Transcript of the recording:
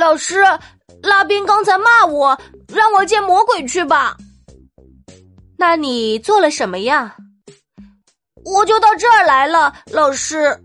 老师拉宾刚才骂我让我见魔鬼去吧。那你做了什么呀？我就到这儿来了老师。